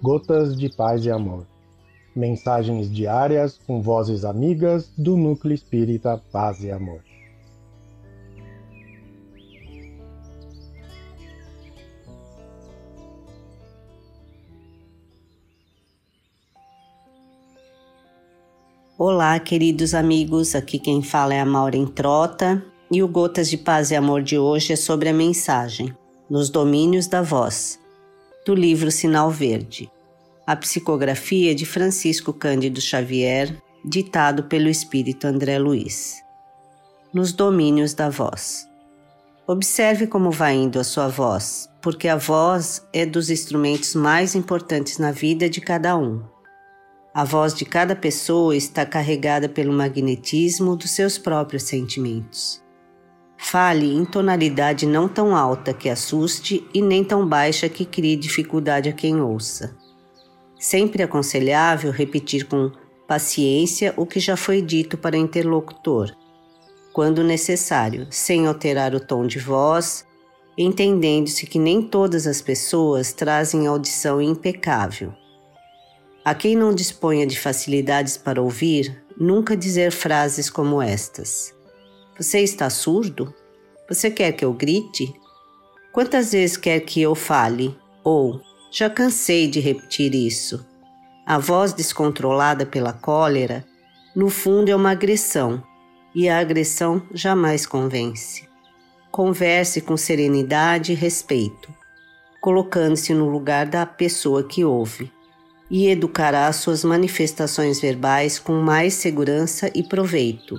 Gotas de Paz e Amor. Mensagens diárias com vozes amigas do Núcleo Espírita Paz e Amor. Olá, queridos amigos. Aqui quem fala é a Maureen Trota e o Gotas de Paz e Amor de hoje é sobre a mensagem Nos Domínios da Voz do livro Sinal Verde. A psicografia de Francisco Cândido Xavier, ditado pelo espírito André Luiz. Nos domínios da voz. Observe como vai indo a sua voz, porque a voz é dos instrumentos mais importantes na vida de cada um. A voz de cada pessoa está carregada pelo magnetismo dos seus próprios sentimentos. Fale em tonalidade não tão alta que assuste e nem tão baixa que crie dificuldade a quem ouça. Sempre aconselhável repetir com paciência o que já foi dito para o interlocutor, quando necessário, sem alterar o tom de voz, entendendo-se que nem todas as pessoas trazem audição impecável. A quem não disponha de facilidades para ouvir, nunca dizer frases como estas. Você está surdo? Você quer que eu grite? Quantas vezes quer que eu fale? Ou, já cansei de repetir isso. A voz descontrolada pela cólera, no fundo, é uma agressão, e a agressão jamais convence. Converse com serenidade e respeito, colocando-se no lugar da pessoa que ouve, e educará suas manifestações verbais com mais segurança e proveito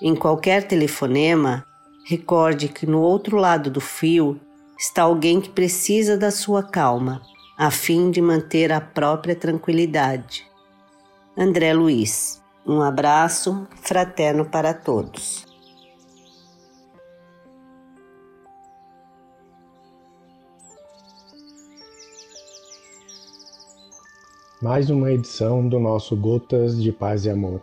em qualquer telefonema, recorde que no outro lado do fio está alguém que precisa da sua calma, a fim de manter a própria tranquilidade. André Luiz, um abraço fraterno para todos. Mais uma edição do nosso Gotas de Paz e Amor.